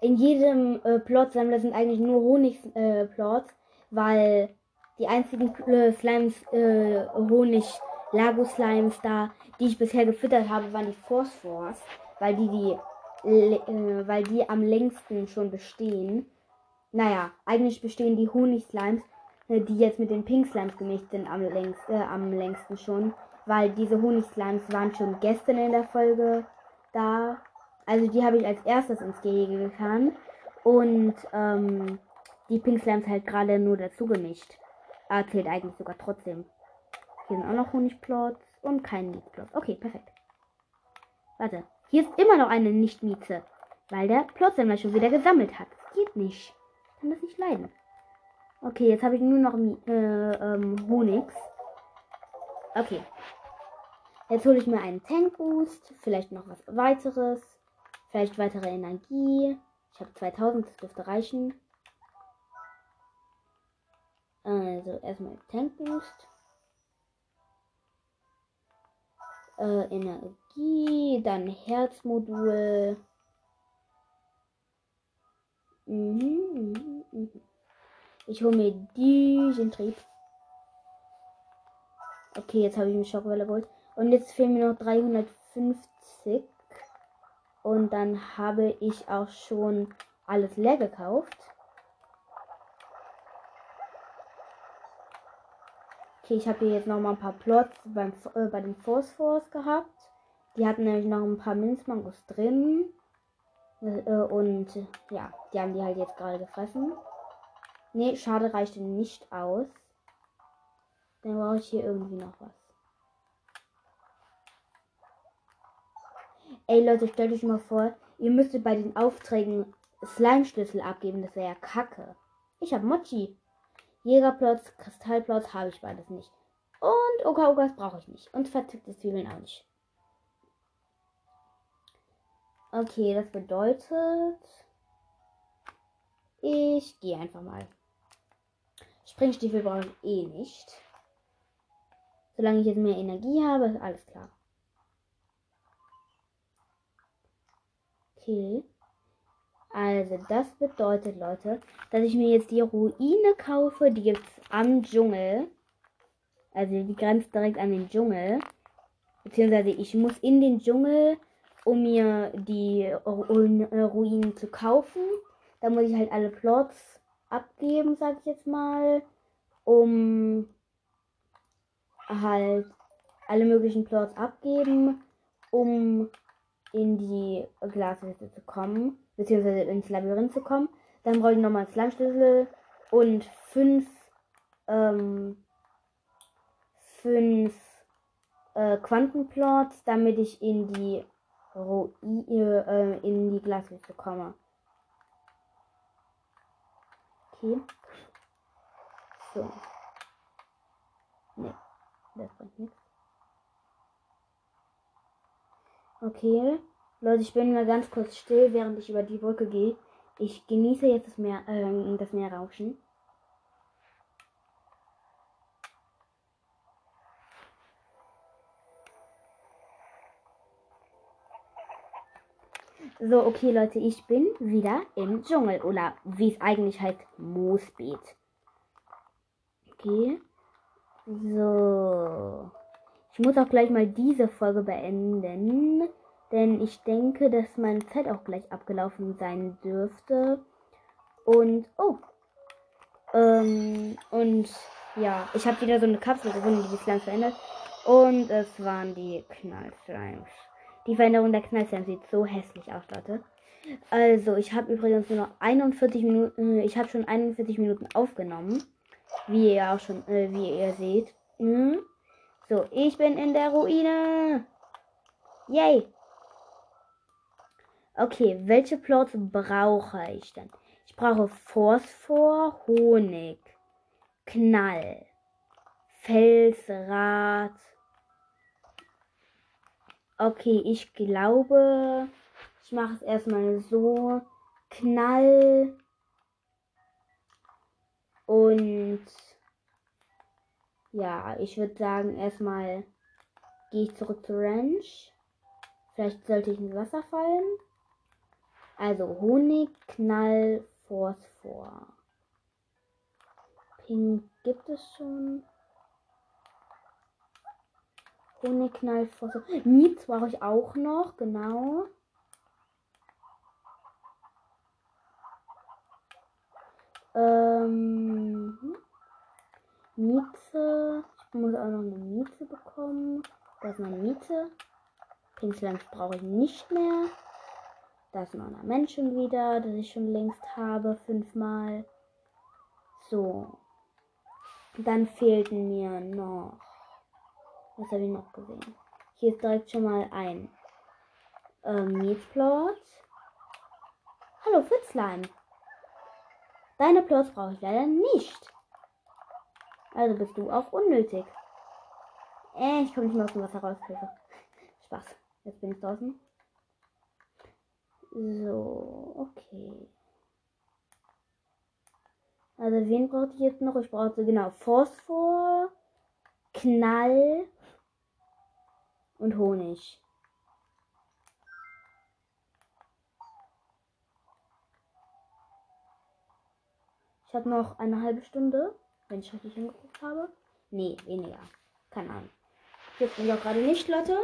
In jedem äh, Plot-Sammler sind eigentlich nur Honig-Plots, äh, weil die einzigen äh, Slimes, äh, Honig, Lago-Slimes da, die ich bisher gefüttert habe, waren die Phosphors, weil die, die, äh, weil die am längsten schon bestehen. Naja, eigentlich bestehen die Honig-Slimes, äh, die jetzt mit den Pink-Slimes gemischt sind, am, längst, äh, am längsten schon. Weil diese Honig-Slimes waren schon gestern in der Folge da. Also die habe ich als erstes ins Gehege getan. Und ähm, die Pink Slimes halt gerade nur dazu gemischt. Aber zählt eigentlich sogar trotzdem. Hier sind auch noch Honigplots und kein Mietplot. Okay, perfekt. Warte. Hier ist immer noch eine Nicht-Mieze. Weil der Plotsammler schon wieder gesammelt hat. Das geht nicht kann das nicht leiden. Okay, jetzt habe ich nur noch äh, ähm, Honigs. Okay. Jetzt hole ich mir einen Tank Boost, vielleicht noch was weiteres, vielleicht weitere Energie. Ich habe 2000, das dürfte reichen. Also erstmal Tank Äh, Energie, dann Herzmodul. Mhm, mhm, mhm. Ich hole mir diesen Trieb. Okay, jetzt habe ich mir Schockwelle geholt. Und jetzt fehlen mir noch 350. Und dann habe ich auch schon alles leer gekauft. Okay, ich habe hier jetzt noch mal ein paar Plots beim, äh, bei den Phosphors gehabt. Die hatten nämlich noch ein paar Minzmangos drin. Äh, und ja, die haben die halt jetzt gerade gefressen. Ne, schade, reichte nicht aus. Dann brauche ich hier irgendwie noch was. Ey Leute, stellt euch mal vor, ihr müsstet bei den Aufträgen Slime-Schlüssel abgeben. Das wäre ja kacke. Ich habe Mochi. Jägerplots, Kristallplots habe ich beides nicht. Und Oka-Okas brauche ich nicht. Und verzückte Zwiebeln auch nicht. Okay, das bedeutet, ich gehe einfach mal. Springstiefel brauche ich eh nicht. Solange ich jetzt mehr Energie habe, ist alles klar. Okay. Also, das bedeutet, Leute, dass ich mir jetzt die Ruine kaufe. Die gibt's am Dschungel. Also, die grenzt direkt an den Dschungel. Beziehungsweise, ich muss in den Dschungel, um mir die Ruinen zu kaufen. Da muss ich halt alle Plots abgeben, sag ich jetzt mal. Um halt alle möglichen Plots abgeben, um in die Glashütte zu kommen, beziehungsweise ins Labyrinth zu kommen. Dann brauche ich nochmal Slime-Schlüssel und fünf, ähm, fünf äh, Quantenplots, damit ich in die Ruine, äh, in die Glashütte komme. Okay. So. Ne, das bringt nichts. Okay. Leute, ich bin mal ganz kurz still, während ich über die Brücke gehe. Ich genieße jetzt das Meer, äh, das Meerrauschen. So, okay, Leute, ich bin wieder im Dschungel. Oder wie es eigentlich heißt, Moosbeet. Okay. So. Ich muss auch gleich mal diese Folge beenden, denn ich denke, dass meine Zeit auch gleich abgelaufen sein dürfte. Und, oh. Ähm, und ja, ich habe wieder so eine Kapsel gefunden, die Slimes verändert. Und es waren die Knallslimes. Die Veränderung der Knallslimes sieht so hässlich aus, Leute. Also, ich habe übrigens nur noch 41 Minuten, äh, ich habe schon 41 Minuten aufgenommen. Wie ihr auch schon, äh, wie ihr seht. Mhm. So, ich bin in der Ruine. Yay. Okay, welche Plots brauche ich denn? Ich brauche Phosphor, Honig, Knall, Felsrad. Okay, ich glaube, ich mache es erstmal so. Knall und ja, ich würde sagen, erstmal gehe ich zurück zur Ranch. Vielleicht sollte ich ins Wasser fallen. Also Honig, Knall, Phosphor. Pink gibt es schon. Honig, Knall, Phosphor. Miets brauche ich auch noch, genau. Ähm. Mieze. Ich muss auch noch eine Mieze bekommen. Da ist eine Mieze. Pinkslams brauche ich nicht mehr. Da ist ein Menschen wieder, das ich schon längst habe, fünfmal. So. Dann fehlten mir noch. Was habe ich noch gesehen? Hier ist direkt schon mal ein ähm, Mietplot. Hallo Fitzlein. Deine Plots brauche ich leider nicht. Also bist du auch unnötig. Äh, ich komme nicht mehr aus dem Wasser raus, Hilfe. Spaß. Jetzt bin ich draußen. So, okay. Also wen brauchte ich jetzt noch? Ich brauchte genau Phosphor, Knall und Honig. Ich habe noch eine halbe Stunde. Wenn ich richtig hingeguckt habe. Nee, weniger. Keine Ahnung. Jetzt bin ich auch gerade nicht, Leute.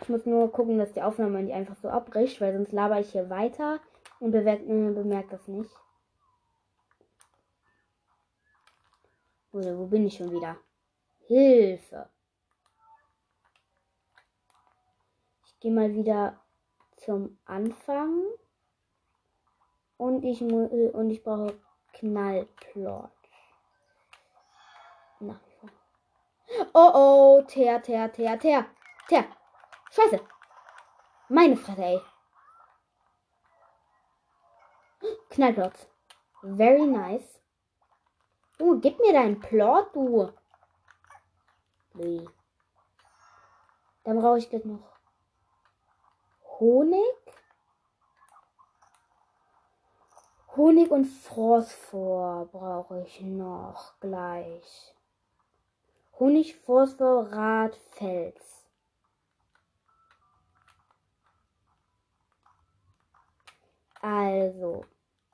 Ich muss nur gucken, dass die Aufnahme nicht einfach so abbricht, weil sonst laber ich hier weiter und bemerkt, äh, bemerkt das nicht. Oder wo bin ich schon wieder? Hilfe! Ich gehe mal wieder zum Anfang. Und ich, äh, und ich brauche Knallplot. Nach wie vor. Oh oh, Ter, Ter, Ter, Ter, Ter. Scheiße. Meine Fresse, ey. Knallplot. Very nice. Du, gib mir deinen Plot, du. Nee. Dann brauche ich gleich noch Honig. Honig und Phosphor brauche ich noch gleich. Honig, Phosphor, Rad, Fels. Also,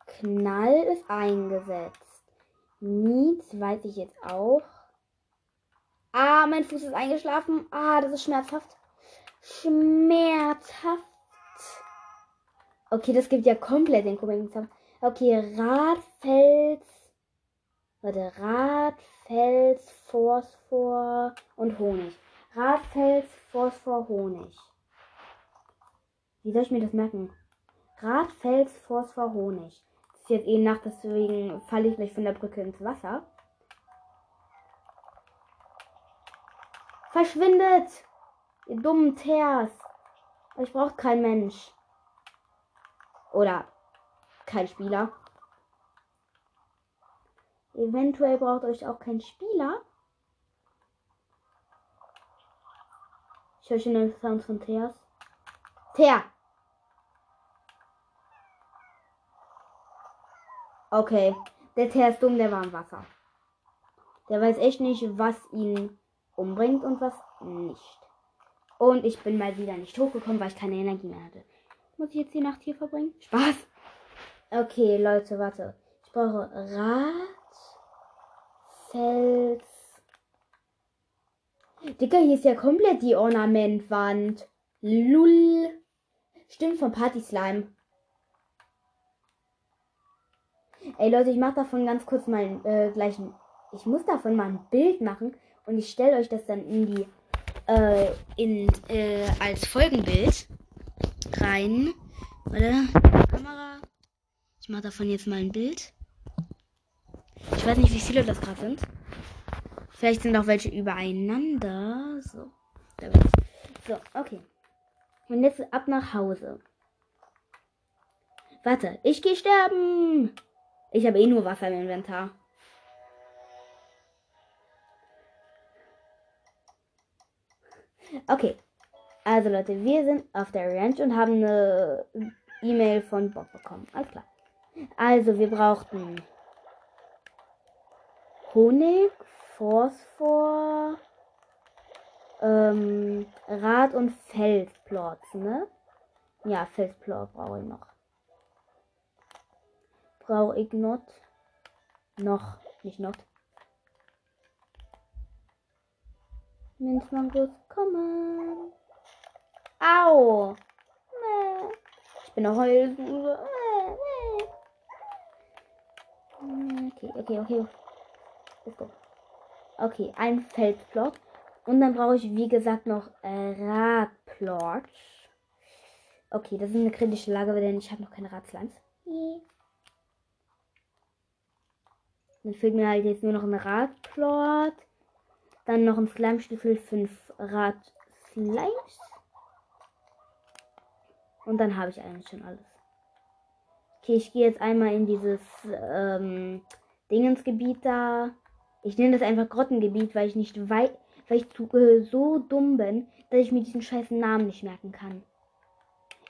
Knall ist eingesetzt. Miet weiß ich jetzt auch. Ah, mein Fuß ist eingeschlafen. Ah, das ist schmerzhaft. Schmerzhaft. Okay, das gibt ja komplett den komischen Okay, Radfels. Warte, Radfels, Phosphor und Honig. Radfels, Phosphor, Honig. Wie soll ich mir das merken? Radfels, Phosphor, Honig. Das ist jetzt eh Nacht, deswegen falle ich gleich von der Brücke ins Wasser. Verschwindet! Ihr dummen Teers. Euch braucht kein Mensch. Oder kein Spieler. Eventuell braucht euch auch kein Spieler. Ich höre schon den Sound von Teers. Teer! Okay. Der Teer ist dumm, der war im Wasser. Der weiß echt nicht, was ihn umbringt und was nicht. Und ich bin mal wieder nicht hochgekommen, weil ich keine Energie mehr hatte. Muss ich jetzt die Nacht hier verbringen? Spaß. Okay, Leute, warte. Ich brauche Rad, Fels. Dicker, hier ist ja komplett die Ornamentwand. Lull. Stimmt von Party Slime. Ey Leute, ich mache davon ganz kurz mal äh, gleich. Ich muss davon mal ein Bild machen und ich stelle euch das dann in die äh, in äh, als Folgenbild rein. Warte, Kamera. Ich mache davon jetzt mal ein Bild. Ich weiß nicht, wie viele das gerade sind. Vielleicht sind auch welche übereinander. So. So, okay. Und jetzt ab nach Hause. Warte, ich gehe sterben. Ich habe eh nur Wasser im Inventar. Okay. Also Leute, wir sind auf der Ranch und haben eine E-Mail von Bob bekommen. Alles klar. Also wir brauchten Honig, Phosphor, ähm, Rad und Felsplots, ne? Ja, Felsplot brauche ich noch brauche ich not. Noch, nicht not. Minzmangos kommen. Au! Ich bin auch Heulsuse. Okay, okay, okay. Let's go. Okay, ein Feldplot. Und dann brauche ich, wie gesagt, noch äh, Radplot. Okay, das ist eine kritische Lage, denn ich habe noch keine Radslimes. Yeah. Dann fehlt mir halt jetzt nur noch ein Radplot. Dann noch ein Slime-Stiefel, 5 Rad-Slimes. Und dann habe ich eigentlich schon alles. Okay, ich gehe jetzt einmal in dieses ähm, Dingensgebiet da. Ich nenne das einfach Grottengebiet, weil ich nicht weiß, weil ich zu, äh, so dumm bin, dass ich mir diesen scheißen Namen nicht merken kann.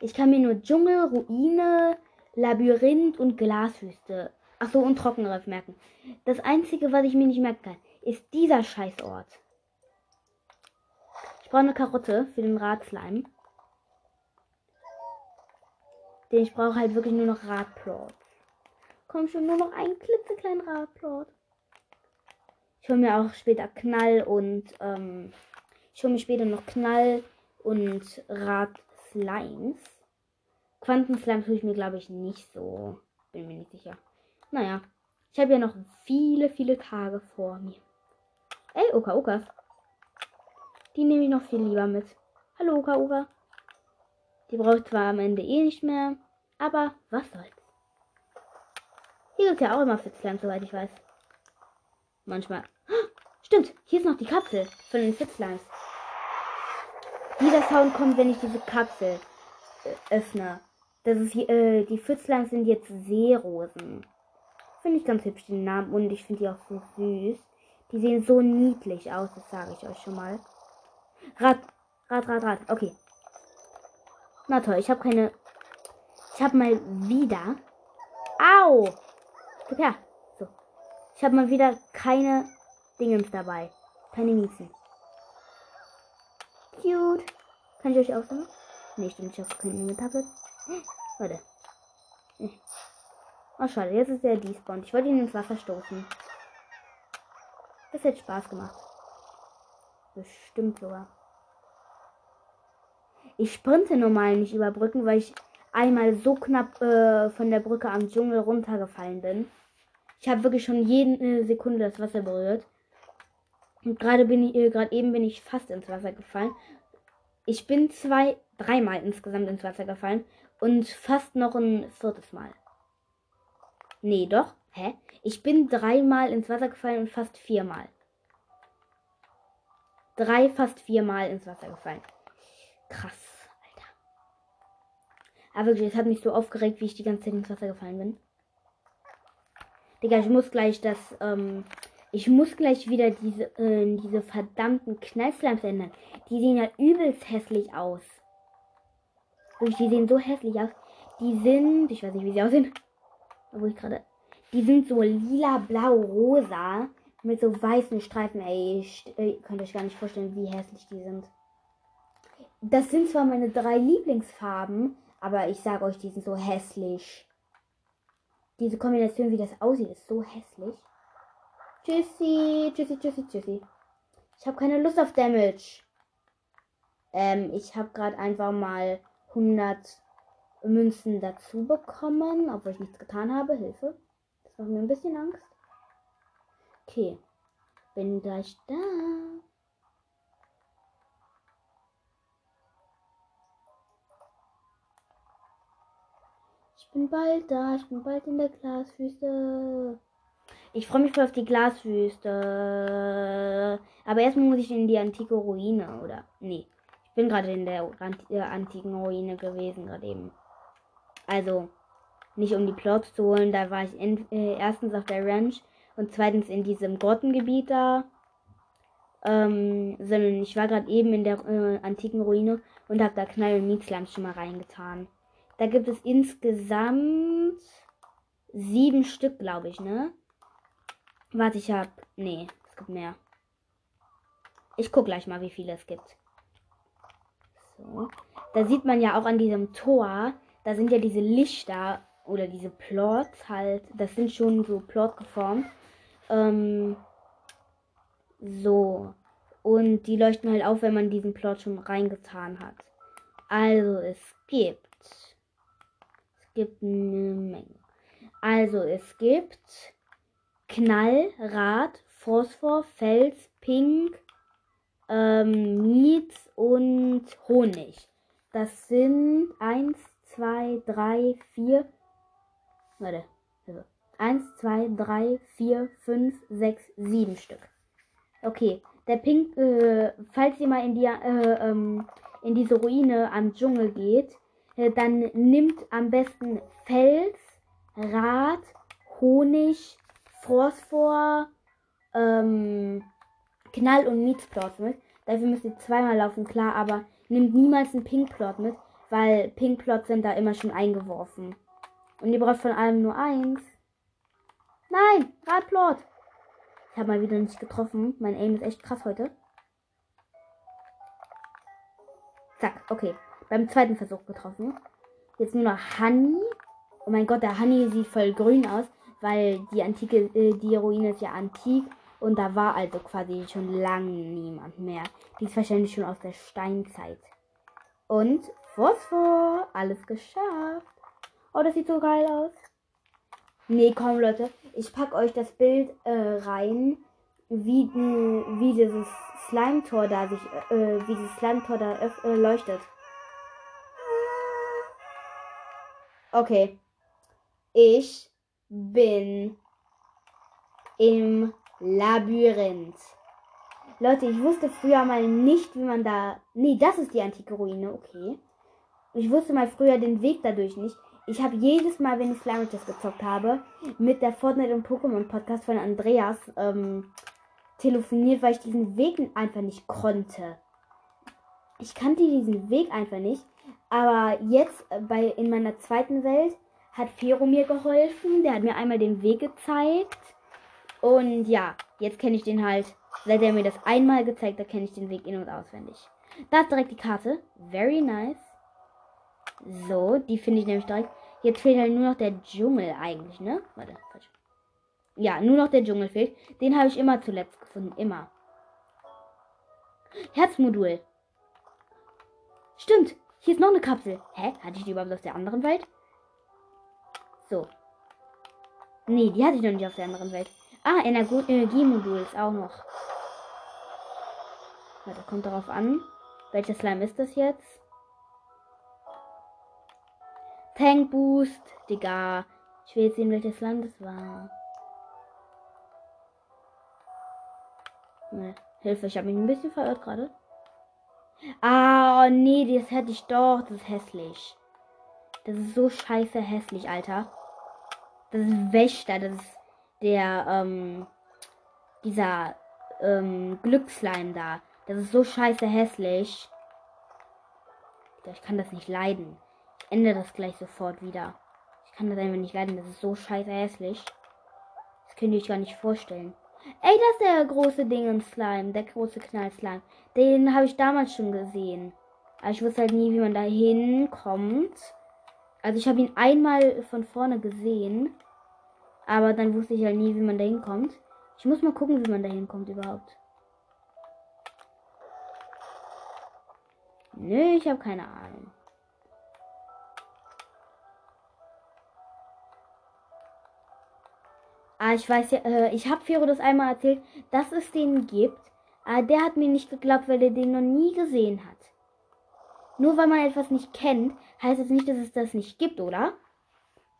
Ich kann mir nur Dschungel, Ruine, Labyrinth und Glashüste Ach so, und Trockenriff merken. Das Einzige, was ich mir nicht merken kann, ist dieser Scheißort. Ich brauche eine Karotte für den Radslime. Den ich brauche halt wirklich nur noch Radplot. Komm schon, nur noch ein klitzekleinen Radplot. Ich hole mir auch später Knall und ähm, ich hole mir später noch Knall und Radslimes. Quantenslimes hole ich mir, glaube ich, nicht so. Bin mir nicht sicher. Naja, ich habe ja noch viele, viele Tage vor mir. Ey, Oka Oka. Die nehme ich noch viel lieber mit. Hallo, Oka Oka. Die braucht zwar am Ende eh nicht mehr, aber was soll's. Hier gibt es ja auch immer Fitzland, soweit ich weiß. Manchmal. Stimmt, hier ist noch die Kapsel von den Fitzlimes. Dieser Sound kommt, wenn ich diese Kapsel äh, öffne. Das ist hier, äh, die Fitzlimes sind jetzt Seerosen. Finde ich ganz hübsch, den Namen. Und ich finde die auch so süß. Die sehen so niedlich aus, das sage ich euch schon mal. Rad, Rad, Rad, Rad. Okay. Na toll, ich habe keine... Ich habe mal wieder... Au! Gib her. So. Ich habe mal wieder keine Dingens dabei. Keine Miezen. Cute. Kann ich euch sagen? Nee, stimmt, ich habe keine Inventarplatz. Warte. Oh, schade, jetzt ist der despawned. Ich wollte ihn ins Wasser stoßen. Das hätte Spaß gemacht. Bestimmt sogar. Ich sprinte normal nicht über Brücken, weil ich einmal so knapp äh, von der Brücke am Dschungel runtergefallen bin. Ich habe wirklich schon jede Sekunde das Wasser berührt. Gerade bin ich, äh, gerade eben bin ich fast ins Wasser gefallen. Ich bin zwei, dreimal insgesamt ins Wasser gefallen und fast noch ein viertes Mal. Nee, doch. Hä? Ich bin dreimal ins Wasser gefallen und fast viermal. Drei, fast viermal ins Wasser gefallen. Krass, Alter. Aber wirklich, es hat mich so aufgeregt, wie ich die ganze Zeit ins Wasser gefallen bin. Digga, ich muss gleich das, ähm, ich muss gleich wieder diese, äh, diese verdammten Knallslimes ändern. Die sehen ja übelst hässlich aus. Wirklich, die sehen so hässlich aus. Die sind, ich weiß nicht, wie sie aussehen. Wo ich gerade. Die sind so lila, blau, rosa. Mit so weißen Streifen. Ey, ich, ihr könnt euch gar nicht vorstellen, wie hässlich die sind. Das sind zwar meine drei Lieblingsfarben, aber ich sage euch, die sind so hässlich. Diese Kombination, wie das aussieht, ist so hässlich. Tschüssi, tschüssi, tschüssi, tschüssi. Ich habe keine Lust auf Damage. Ähm, ich habe gerade einfach mal 100 Münzen dazu bekommen, obwohl ich nichts getan habe. Hilfe. Das macht mir ein bisschen Angst. Okay. Bin gleich da. Ich bin bald da. Ich bin bald in der Glaswüste. Ich freue mich voll auf die Glaswüste. Aber erstmal muss ich in die antike Ruine, oder? Nee. Ich bin gerade in der antiken Ruine gewesen, gerade eben. Also, nicht um die Plots zu holen, da war ich in, äh, erstens auf der Ranch und zweitens in diesem Grottengebiet da. Ähm, sondern ich war gerade eben in der äh, antiken Ruine und habe da Knall und Mietsland schon mal reingetan. Da gibt es insgesamt sieben Stück, glaube ich, ne? Warte, ich hab. Nee, es gibt mehr. Ich guck gleich mal, wie viele es gibt. So. Da sieht man ja auch an diesem Tor, da sind ja diese Lichter oder diese Plots halt, das sind schon so Plot geformt. Ähm, so. Und die leuchten halt auf, wenn man diesen Plot schon reingetan hat. Also es gibt. Es gibt eine Menge. Also es gibt Knall, Rad, Phosphor, Fels, Pink, ähm, Mietz und Honig. Das sind 1, 2, 3, 4. Warte. 1, 2, 3, 4, 5, 6, 7 Stück. Okay. Der Pink, äh, falls ihr mal in die, äh, ähm, in diese Ruine am Dschungel geht, äh, dann nimmt am besten Fels, Rad, Honig, Phosphor, ähm, Knall- und Mietsplot mit. Dafür müsst ihr zweimal laufen, klar, aber nehmt niemals einen Pinkplot mit, weil Pinkplots sind da immer schon eingeworfen. Und ihr braucht von allem nur eins. Nein, Radplot. Ich habe mal wieder nicht getroffen. Mein Aim ist echt krass heute. Zack, okay. Beim zweiten Versuch getroffen. Jetzt nur noch Honey. Oh mein Gott, der Honey sieht voll grün aus, weil die antike, äh, die Ruine ist ja antik und da war also quasi schon lange niemand mehr. Die ist wahrscheinlich schon aus der Steinzeit. Und Phosphor. Alles geschafft. Oh, das sieht so geil aus. Nee, komm, Leute. Ich pack euch das Bild äh, rein, wie, wie dieses Slime-Tor da sich, äh, wie dieses Slime-Tor da äh, leuchtet. Okay. Ich bin im Labyrinth. Leute, ich wusste früher mal nicht, wie man da. Nee, das ist die antike Ruine, okay. Ich wusste mal früher den Weg dadurch nicht. Ich habe jedes Mal, wenn ich Slime gezockt habe, mit der Fortnite und Pokémon Podcast von Andreas ähm, telefoniert, weil ich diesen Weg einfach nicht konnte. Ich kannte diesen Weg einfach nicht. Aber jetzt äh, bei in meiner zweiten Welt hat Fero mir geholfen. Der hat mir einmal den Weg gezeigt. Und ja, jetzt kenne ich den halt. Seit er mir das einmal gezeigt hat, kenne ich den Weg in- und auswendig. Da ist direkt die Karte. Very nice. So, die finde ich nämlich direkt. Jetzt fehlt halt nur noch der Dschungel eigentlich, ne? Warte, falsch. Ja, nur noch der Dschungel fehlt. Den habe ich immer zuletzt gefunden. Immer. Herzmodul. Stimmt. Hier ist noch eine Kapsel. Hä? Hatte ich die überhaupt aus der anderen Welt? So. Nee, die hatte ich noch nicht auf der anderen Welt. Ah, Energo Energiemodul ist auch noch. Warte, kommt darauf an. Welcher Slime ist das jetzt? Tank Boost. Digga. Ich will jetzt sehen, welches Slime das war. Nee. Hilfe, ich habe mich ein bisschen verirrt gerade. Ah, oh, nee, das hätte ich doch. Das ist hässlich. Das ist so scheiße hässlich, Alter. Das ist Wächter. Das ist der, ähm, dieser, ähm, Glücksleim da. Das ist so scheiße hässlich. Ich kann das nicht leiden. Ich ändere das gleich sofort wieder. Ich kann das einfach nicht leiden. Das ist so scheiße hässlich. Das könnt ihr euch gar nicht vorstellen. Ey, das ist der große Ding im Slime. Der große Knallslime. Den habe ich damals schon gesehen. Aber ich wusste halt nie, wie man da hinkommt. Also ich habe ihn einmal von vorne gesehen. Aber dann wusste ich halt nie, wie man da hinkommt. Ich muss mal gucken, wie man da hinkommt überhaupt. Nö, ich habe keine Ahnung. Ah, ich weiß ja, äh, ich habe Fero das einmal erzählt, dass es den gibt. Aber der hat mir nicht geglaubt, weil er den noch nie gesehen hat. Nur weil man etwas nicht kennt, heißt es nicht, dass es das nicht gibt, oder?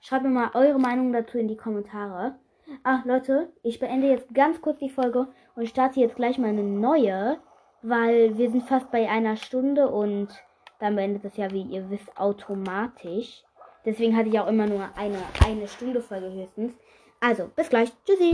Schreibt mir mal eure Meinung dazu in die Kommentare. Ach, Leute, ich beende jetzt ganz kurz die Folge und starte jetzt gleich mal eine neue, weil wir sind fast bei einer Stunde und dann beendet das ja, wie ihr wisst, automatisch. Deswegen hatte ich auch immer nur eine, eine Stunde Folge höchstens. Also, bis gleich. Tschüssi.